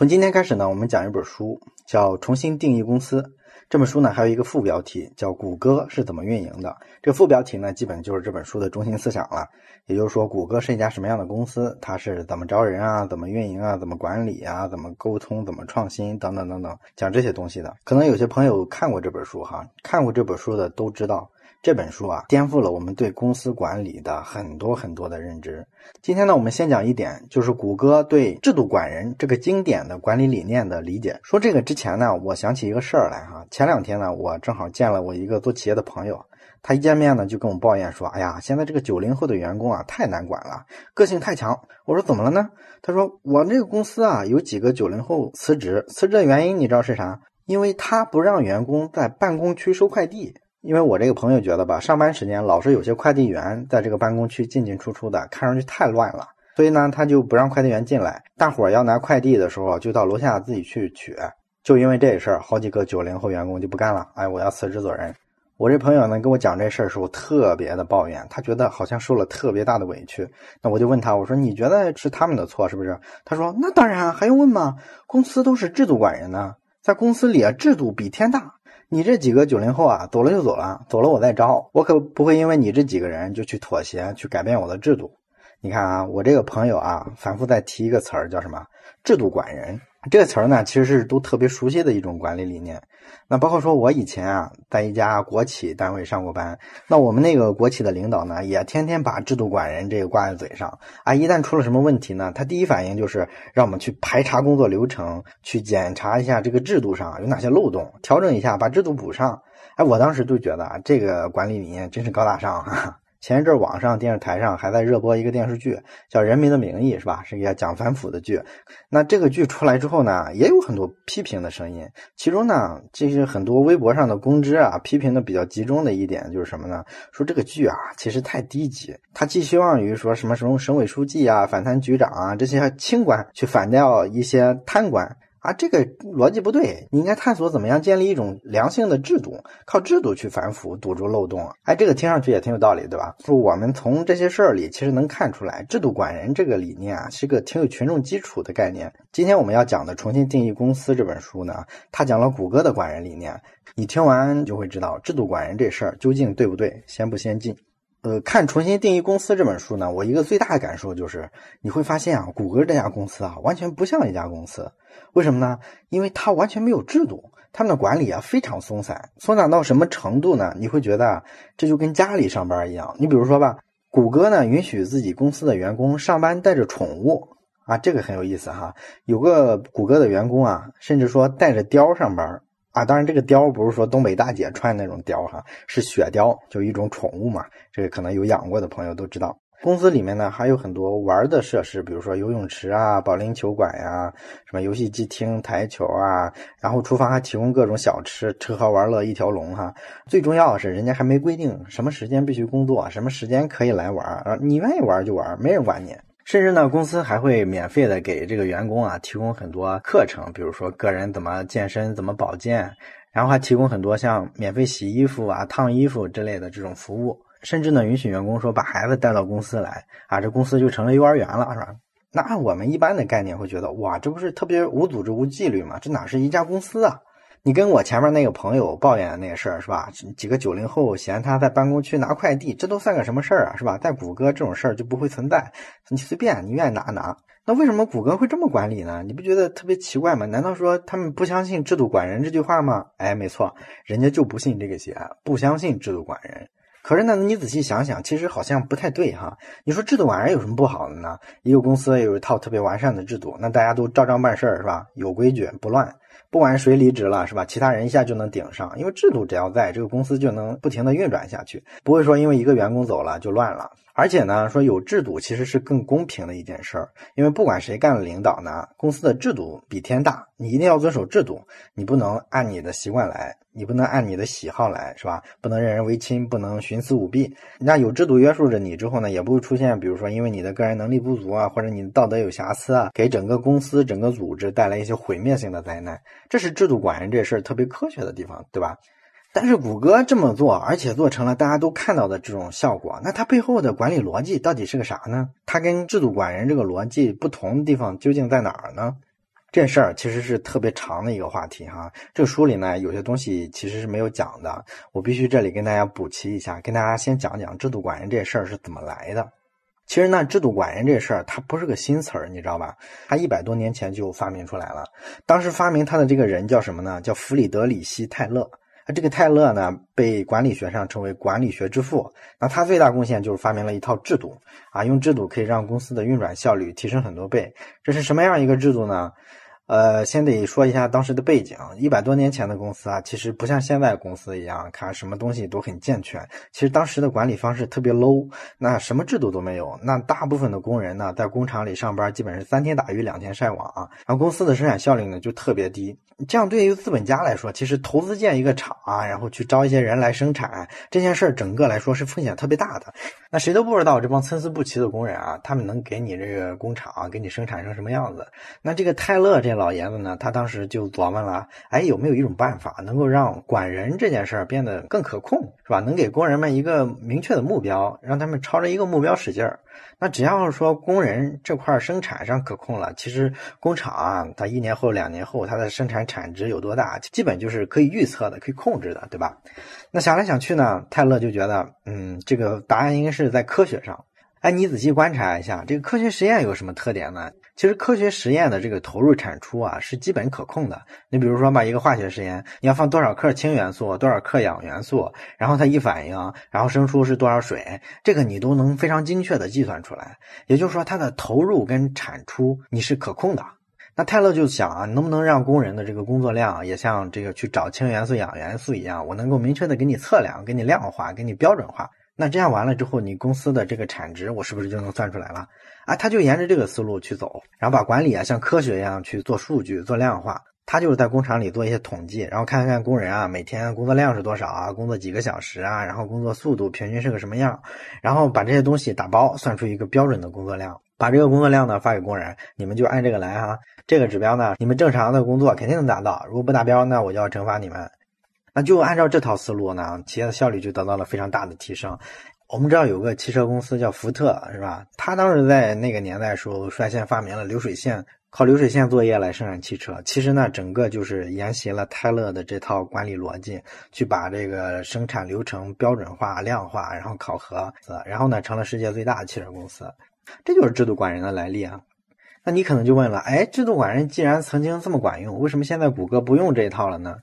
从今天开始呢，我们讲一本书，叫《重新定义公司》。这本书呢，还有一个副标题叫“谷歌是怎么运营的”。这个副标题呢，基本就是这本书的中心思想了。也就是说，谷歌是一家什么样的公司？它是怎么招人啊？怎么运营啊？怎么管理啊？怎么沟通？怎么创新？等等等等，讲这些东西的。可能有些朋友看过这本书哈，看过这本书的都知道。这本书啊，颠覆了我们对公司管理的很多很多的认知。今天呢，我们先讲一点，就是谷歌对制度管人这个经典的管理理念的理解。说这个之前呢，我想起一个事儿来哈。前两天呢，我正好见了我一个做企业的朋友，他一见面呢，就跟我抱怨说：“哎呀，现在这个九零后的员工啊，太难管了，个性太强。”我说：“怎么了呢？”他说：“我这个公司啊，有几个九零后辞职，辞职的原因你知道是啥？因为他不让员工在办公区收快递。”因为我这个朋友觉得吧，上班时间老是有些快递员在这个办公区进进出出的，看上去太乱了，所以呢，他就不让快递员进来。大伙儿要拿快递的时候，就到楼下自己去取。就因为这事儿，好几个九零后员工就不干了，哎，我要辞职走人。我这朋友呢，跟我讲这事儿时候特别的抱怨，他觉得好像受了特别大的委屈。那我就问他，我说你觉得是他们的错是不是？他说那当然，还用问吗？公司都是制度管人呢，在公司里啊，制度比天大。你这几个九零后啊，走了就走了，走了我再招，我可不会因为你这几个人就去妥协，去改变我的制度。你看啊，我这个朋友啊，反复在提一个词儿，叫什么？制度管人。这个词儿呢，其实是都特别熟悉的一种管理理念。那包括说，我以前啊，在一家国企单位上过班。那我们那个国企的领导呢，也天天把制度管人这个挂在嘴上啊。一旦出了什么问题呢，他第一反应就是让我们去排查工作流程，去检查一下这个制度上有哪些漏洞，调整一下，把制度补上。哎，我当时就觉得啊，这个管理理念真是高大上哈。前一阵网上电视台上还在热播一个电视剧，叫《人民的名义》，是吧？是一个讲反腐的剧。那这个剧出来之后呢，也有很多批评的声音。其中呢，这些很多微博上的公知啊，批评的比较集中的一点就是什么呢？说这个剧啊，其实太低级。他寄希望于说什么什么省委书记啊、反贪局长啊这些清官去反掉一些贪官。啊，这个逻辑不对，你应该探索怎么样建立一种良性的制度，靠制度去反腐，堵住漏洞。哎，这个听上去也挺有道理，对吧？说我们从这些事儿里其实能看出来，制度管人这个理念啊，是个挺有群众基础的概念。今天我们要讲的《重新定义公司》这本书呢，它讲了谷歌的管人理念，你听完就会知道制度管人这事儿究竟对不对，先不先进。呃，看《重新定义公司》这本书呢，我一个最大的感受就是，你会发现啊，谷歌这家公司啊，完全不像一家公司。为什么呢？因为它完全没有制度，他们的管理啊非常松散，松散到什么程度呢？你会觉得这就跟家里上班一样。你比如说吧，谷歌呢允许自己公司的员工上班带着宠物啊，这个很有意思哈。有个谷歌的员工啊，甚至说带着貂上班。啊，当然这个貂不是说东北大姐穿那种貂哈，是雪貂，就一种宠物嘛。这个可能有养过的朋友都知道。公司里面呢还有很多玩的设施，比如说游泳池啊、保龄球馆呀、什么游戏机厅、台球啊，然后厨房还提供各种小吃，吃喝玩乐一条龙哈。最重要的是，人家还没规定什么时间必须工作，什么时间可以来玩啊，你愿意玩就玩，没人管你。甚至呢，公司还会免费的给这个员工啊提供很多课程，比如说个人怎么健身、怎么保健，然后还提供很多像免费洗衣服啊、烫衣服之类的这种服务。甚至呢，允许员工说把孩子带到公司来啊，这公司就成了幼儿园了，是吧？那按我们一般的概念会觉得，哇，这不是特别无组织、无纪律吗？这哪是一家公司啊？你跟我前面那个朋友抱怨的那个事儿是吧？几个九零后嫌他在办公区拿快递，这都算个什么事儿啊？是吧？在谷歌这种事儿就不会存在，你随便你愿意拿拿。那为什么谷歌会这么管理呢？你不觉得特别奇怪吗？难道说他们不相信制度管人这句话吗？哎，没错，人家就不信这个邪，不相信制度管人。可是呢，你仔细想想，其实好像不太对哈。你说制度管人有什么不好的呢？一个公司有一套特别完善的制度，那大家都照章办事儿是吧？有规矩不乱。不管谁离职了，是吧？其他人一下就能顶上，因为制度只要在，这个公司就能不停的运转下去，不会说因为一个员工走了就乱了。而且呢，说有制度其实是更公平的一件事儿，因为不管谁干了领导呢，公司的制度比天大，你一定要遵守制度，你不能按你的习惯来。你不能按你的喜好来，是吧？不能任人唯亲，不能徇私舞弊。那有制度约束着你之后呢，也不会出现，比如说因为你的个人能力不足啊，或者你的道德有瑕疵啊，给整个公司、整个组织带来一些毁灭性的灾难。这是制度管人这事儿特别科学的地方，对吧？但是谷歌这么做，而且做成了大家都看到的这种效果，那它背后的管理逻辑到底是个啥呢？它跟制度管人这个逻辑不同的地方究竟在哪儿呢？这事儿其实是特别长的一个话题哈。这个书里呢，有些东西其实是没有讲的，我必须这里跟大家补齐一下，跟大家先讲讲制度管人这事儿是怎么来的。其实呢，制度管人这事儿它不是个新词儿，你知道吧？它一百多年前就发明出来了。当时发明它的这个人叫什么呢？叫弗里德里希·泰勒。这个泰勒呢，被管理学上称为管理学之父。那他最大贡献就是发明了一套制度啊，用制度可以让公司的运转效率提升很多倍。这是什么样一个制度呢？呃，先得说一下当时的背景。一百多年前的公司啊，其实不像现在公司一样，看什么东西都很健全。其实当时的管理方式特别 low，那什么制度都没有。那大部分的工人呢，在工厂里上班，基本是三天打鱼两天晒网啊，然后公司的生产效率呢就特别低。这样对于资本家来说，其实投资建一个厂啊，然后去招一些人来生产这件事儿，整个来说是风险特别大的。那谁都不知道这帮参差不齐的工人啊，他们能给你这个工厂啊给你生产成什么样子？那这个泰勒这老爷子呢，他当时就琢磨了，哎，有没有一种办法能够让管人这件事儿变得更可控，是吧？能给工人们一个明确的目标，让他们朝着一个目标使劲儿。那只要是说工人这块生产上可控了，其实工厂啊，它一年后、两年后它的生产产值有多大，基本就是可以预测的、可以控制的，对吧？那想来想去呢，泰勒就觉得，嗯，这个答案应该是在科学上。哎，你仔细观察一下，这个科学实验有什么特点呢？其实科学实验的这个投入产出啊是基本可控的。你比如说吧，一个化学实验，你要放多少克氢元素，多少克氧元素，然后它一反应，然后生出是多少水，这个你都能非常精确的计算出来。也就是说，它的投入跟产出你是可控的。那泰勒就想啊，能不能让工人的这个工作量也像这个去找氢元素、氧元素一样，我能够明确的给你测量、给你量化、给你标准化。那这样完了之后，你公司的这个产值，我是不是就能算出来了？啊，他就沿着这个思路去走，然后把管理啊像科学一样去做数据、做量化。他就是在工厂里做一些统计，然后看看工人啊每天工作量是多少啊，工作几个小时啊，然后工作速度平均是个什么样，然后把这些东西打包算出一个标准的工作量，把这个工作量呢发给工人，你们就按这个来哈。这个指标呢，你们正常的工作肯定能达到，如果不达标，那我就要惩罚你们。那就按照这套思路呢，企业的效率就得到了非常大的提升。我们知道有个汽车公司叫福特，是吧？他当时在那个年代时候率先发明了流水线，靠流水线作业来生产汽车。其实呢，整个就是沿袭了泰勒的这套管理逻辑，去把这个生产流程标准化、量化，然后考核，然后呢，成了世界最大的汽车公司。这就是制度管人的来历啊。那你可能就问了，哎，制度管人既然曾经这么管用，为什么现在谷歌不用这一套了呢？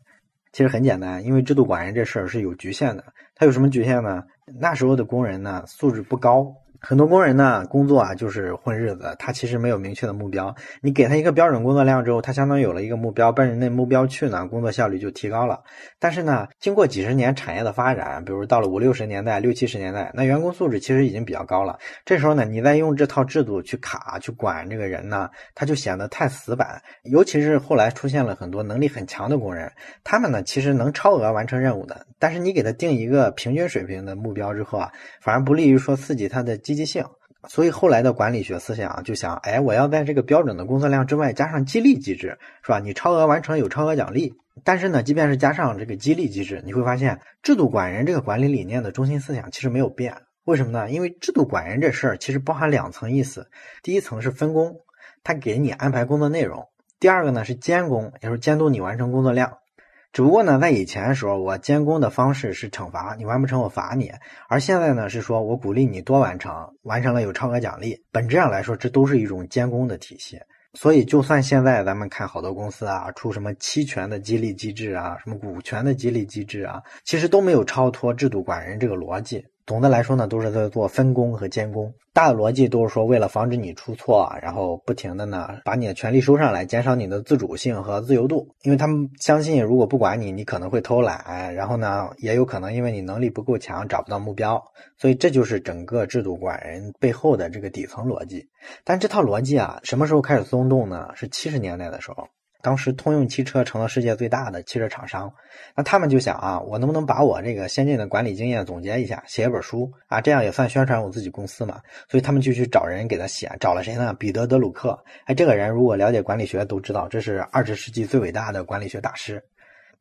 其实很简单，因为制度管人这事儿是有局限的。它有什么局限呢？那时候的工人呢，素质不高。很多工人呢，工作啊就是混日子，他其实没有明确的目标。你给他一个标准工作量之后，他相当于有了一个目标，奔着那目标去呢，工作效率就提高了。但是呢，经过几十年产业的发展，比如到了五六十年代、六七十年代，那员工素质其实已经比较高了。这时候呢，你再用这套制度去卡、去管这个人呢，他就显得太死板。尤其是后来出现了很多能力很强的工人，他们呢其实能超额完成任务的。但是你给他定一个平均水平的目标之后啊，反而不利于说刺激他的。积极性，所以后来的管理学思想就想，哎，我要在这个标准的工作量之外加上激励机制，是吧？你超额完成有超额奖励。但是呢，即便是加上这个激励机制，你会发现制度管人这个管理理念的中心思想其实没有变。为什么呢？因为制度管人这事儿其实包含两层意思，第一层是分工，他给你安排工作内容；第二个呢是监工，也就是监督你完成工作量。只不过呢，在以前的时候，我监工的方式是惩罚你完不成，我罚你；而现在呢，是说我鼓励你多完成，完成了有超额奖励。本质上来说，这都是一种监工的体系。所以，就算现在咱们看好多公司啊，出什么期权的激励机制啊，什么股权的激励机制啊，其实都没有超脱制度管人这个逻辑。总的来说呢，都是在做分工和监工，大的逻辑都是说，为了防止你出错，然后不停的呢把你的权利收上来，减少你的自主性和自由度，因为他们相信，如果不管你，你可能会偷懒，然后呢，也有可能因为你能力不够强，找不到目标，所以这就是整个制度管人背后的这个底层逻辑。但这套逻辑啊，什么时候开始松动呢？是七十年代的时候。当时通用汽车成了世界最大的汽车厂商，那他们就想啊，我能不能把我这个先进的管理经验总结一下，写一本书啊，这样也算宣传我自己公司嘛。所以他们就去找人给他写，找了谁呢？彼得·德鲁克。哎，这个人如果了解管理学都知道，这是二十世纪最伟大的管理学大师。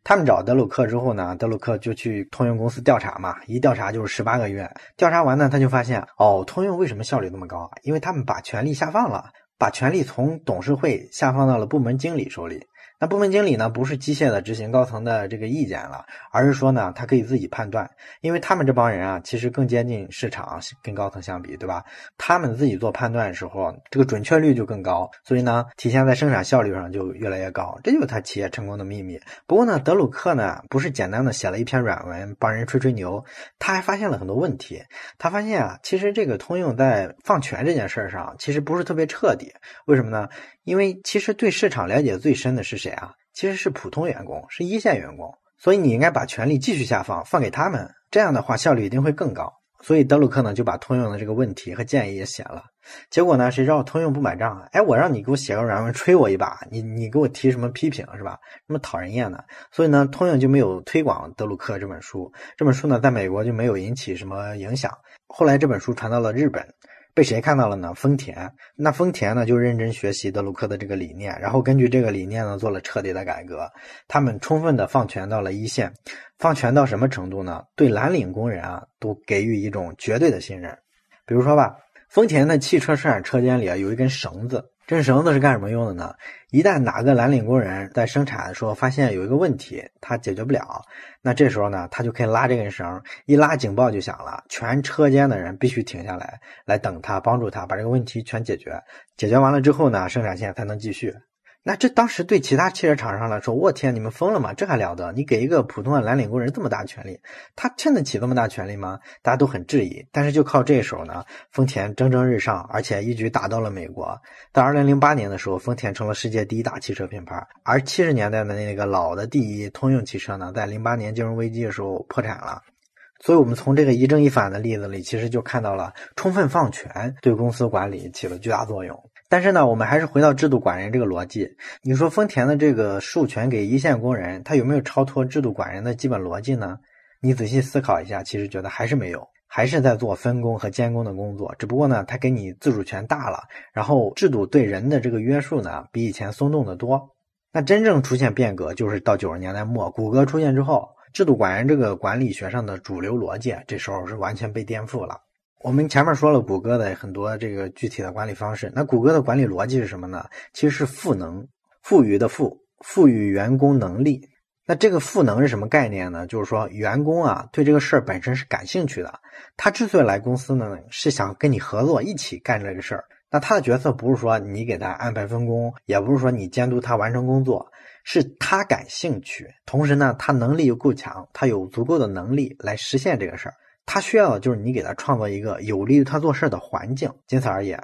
他们找德鲁克之后呢，德鲁克就去通用公司调查嘛，一调查就是十八个月。调查完呢，他就发现哦，通用为什么效率那么高啊？因为他们把权力下放了。把权力从董事会下放到了部门经理手里。那部门经理呢，不是机械的执行高层的这个意见了，而是说呢，他可以自己判断，因为他们这帮人啊，其实更接近市场，跟高层相比，对吧？他们自己做判断的时候，这个准确率就更高，所以呢，体现在生产效率上就越来越高，这就是他企业成功的秘密。不过呢，德鲁克呢，不是简单的写了一篇软文帮人吹吹牛，他还发现了很多问题。他发现啊，其实这个通用在放权这件事上，其实不是特别彻底。为什么呢？因为其实对市场了解最深的是谁啊？其实是普通员工，是一线员工。所以你应该把权力继续下放，放给他们，这样的话效率一定会更高。所以德鲁克呢就把通用的这个问题和建议也写了。结果呢，谁知道通用不买账啊？哎，我让你给我写个软文吹我一把，你你给我提什么批评是吧？那么讨人厌的。所以呢，通用就没有推广德鲁克这本书。这本书呢，在美国就没有引起什么影响。后来这本书传到了日本。被谁看到了呢？丰田。那丰田呢，就认真学习德鲁克的这个理念，然后根据这个理念呢，做了彻底的改革。他们充分的放权到了一线，放权到什么程度呢？对蓝领工人啊，都给予一种绝对的信任。比如说吧，丰田的汽车生产车间里啊，有一根绳子。这绳子是干什么用的呢？一旦哪个蓝领工人在生产的时候发现有一个问题，他解决不了，那这时候呢，他就可以拉这根绳，一拉警报就响了，全车间的人必须停下来，来等他，帮助他把这个问题全解决。解决完了之后呢，生产线才能继续。那这当时对其他汽车厂商来说，我天，你们疯了吗？这还了得？你给一个普通的蓝领工人这么大权力，他撑得起这么大权力吗？大家都很质疑。但是就靠这手呢，丰田蒸蒸日上，而且一举打到了美国。到二零零八年的时候，丰田成了世界第一大汽车品牌。而七十年代的那个老的第一通用汽车呢，在零八年金融危机的时候破产了。所以，我们从这个一正一反的例子里，其实就看到了充分放权对公司管理起了巨大作用。但是呢，我们还是回到制度管人这个逻辑。你说丰田的这个授权给一线工人，他有没有超脱制度管人的基本逻辑呢？你仔细思考一下，其实觉得还是没有，还是在做分工和监工的工作。只不过呢，他给你自主权大了，然后制度对人的这个约束呢，比以前松动的多。那真正出现变革，就是到九十年代末，谷歌出现之后，制度管人这个管理学上的主流逻辑，这时候是完全被颠覆了。我们前面说了谷歌的很多这个具体的管理方式，那谷歌的管理逻辑是什么呢？其实是赋能，赋予的赋，赋予员工能力。那这个赋能是什么概念呢？就是说员工啊对这个事儿本身是感兴趣的，他之所以来公司呢，是想跟你合作一起干这个事儿。那他的角色不是说你给他安排分工，也不是说你监督他完成工作，是他感兴趣，同时呢他能力又够强，他有足够的能力来实现这个事儿。他需要的就是你给他创造一个有利于他做事的环境，仅此而已。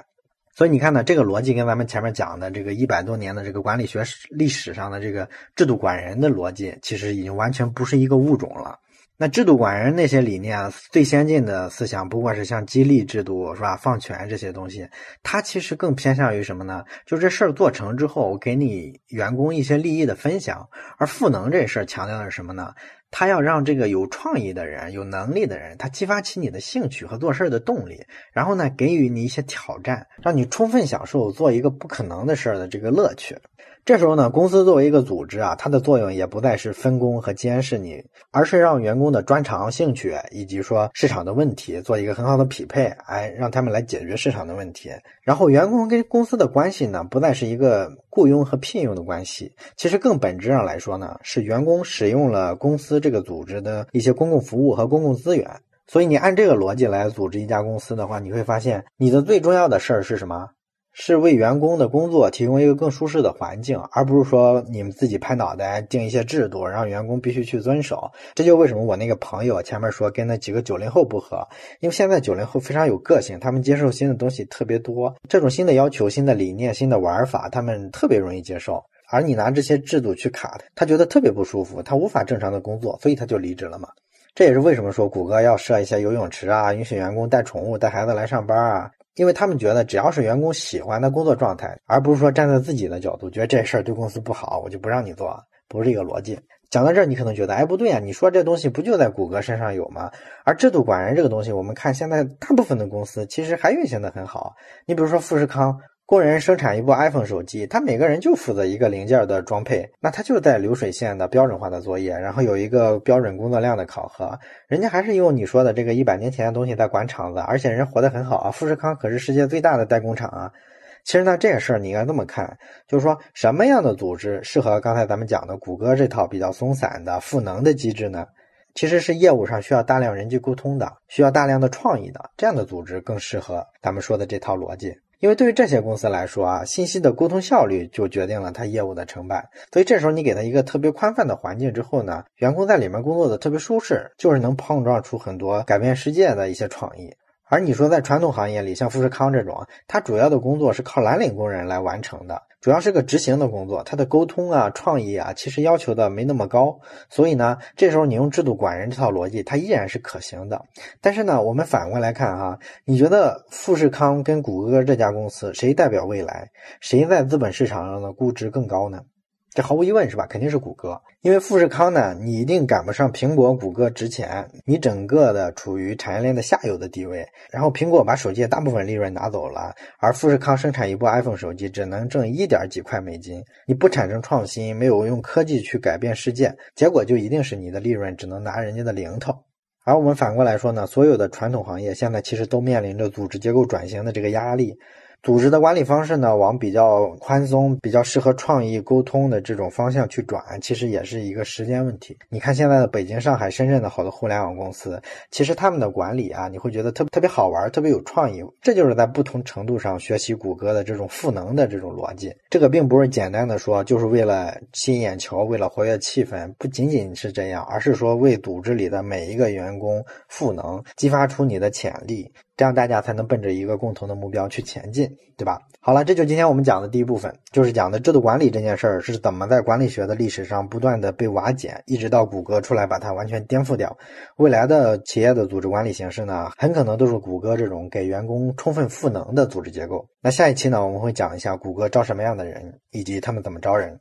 所以你看呢，这个逻辑跟咱们前面讲的这个一百多年的这个管理学史历史上的这个制度管人的逻辑，其实已经完全不是一个物种了。那制度管人那些理念，最先进的思想，不过是像激励制度是吧，放权这些东西，它其实更偏向于什么呢？就这事儿做成之后，给你员工一些利益的分享。而赋能这事儿强调的是什么呢？他要让这个有创意的人、有能力的人，他激发起你的兴趣和做事儿的动力，然后呢，给予你一些挑战，让你充分享受做一个不可能的事儿的这个乐趣。这时候呢，公司作为一个组织啊，它的作用也不再是分工和监视你，而是让员工的专长、兴趣以及说市场的问题做一个很好的匹配，哎，让他们来解决市场的问题。然后，员工跟公司的关系呢，不再是一个雇佣和聘用的关系，其实更本质上来说呢，是员工使用了公司这个组织的一些公共服务和公共资源。所以，你按这个逻辑来组织一家公司的话，你会发现你的最重要的事儿是什么？是为员工的工作提供一个更舒适的环境，而不是说你们自己拍脑袋定一些制度，让员工必须去遵守。这就为什么我那个朋友前面说跟那几个九零后不合，因为现在九零后非常有个性，他们接受新的东西特别多，这种新的要求、新的理念、新的玩法，他们特别容易接受。而你拿这些制度去卡他，他觉得特别不舒服，他无法正常的工作，所以他就离职了嘛。这也是为什么说谷歌要设一些游泳池啊，允许员工带宠物、带孩子来上班啊。因为他们觉得，只要是员工喜欢的工作状态，而不是说站在自己的角度，觉得这事儿对公司不好，我就不让你做，不是一个逻辑。讲到这儿，你可能觉得，哎，不对啊，你说这东西不就在谷歌身上有吗？而制度管人这个东西，我们看现在大部分的公司其实还运行的很好。你比如说富士康。工人生产一部 iPhone 手机，他每个人就负责一个零件的装配，那他就在流水线的标准化的作业，然后有一个标准工作量的考核。人家还是用你说的这个一百年前的东西在管厂子，而且人活得很好啊。富士康可是世界最大的代工厂啊。其实呢，这个事儿你应该这么看，就是说什么样的组织适合刚才咱们讲的谷歌这套比较松散的赋能的机制呢？其实是业务上需要大量人际沟通的，需要大量的创意的这样的组织更适合咱们说的这套逻辑。因为对于这些公司来说啊，信息的沟通效率就决定了它业务的成败。所以这时候你给他一个特别宽泛的环境之后呢，员工在里面工作的特别舒适，就是能碰撞出很多改变世界的一些创意。而你说在传统行业里，像富士康这种，它主要的工作是靠蓝领工人来完成的，主要是个执行的工作，它的沟通啊、创意啊，其实要求的没那么高。所以呢，这时候你用制度管人这套逻辑，它依然是可行的。但是呢，我们反过来看哈，你觉得富士康跟谷歌这家公司谁代表未来？谁在资本市场上的估值更高呢？这毫无疑问是吧？肯定是谷歌，因为富士康呢，你一定赶不上苹果、谷歌值钱，你整个的处于产业链的下游的地位。然后苹果把手机的大部分利润拿走了，而富士康生产一部 iPhone 手机只能挣一点几块美金。你不产生创新，没有用科技去改变世界，结果就一定是你的利润只能拿人家的零头。而我们反过来说呢，所有的传统行业现在其实都面临着组织结构转型的这个压力。组织的管理方式呢，往比较宽松、比较适合创意沟通的这种方向去转，其实也是一个时间问题。你看现在的北京、上海、深圳的好多互联网公司，其实他们的管理啊，你会觉得特特别好玩，特别有创意。这就是在不同程度上学习谷歌的这种赋能的这种逻辑。这个并不是简单的说，就是为了吸引眼球，为了活跃气氛，不仅仅是这样，而是说为组织里的每一个员工赋能，激发出你的潜力。这样大家才能奔着一个共同的目标去前进，对吧？好了，这就今天我们讲的第一部分，就是讲的制度管理这件事儿是怎么在管理学的历史上不断的被瓦解，一直到谷歌出来把它完全颠覆掉。未来的企业的组织管理形式呢，很可能都是谷歌这种给员工充分赋能的组织结构。那下一期呢，我们会讲一下谷歌招什么样的人，以及他们怎么招人。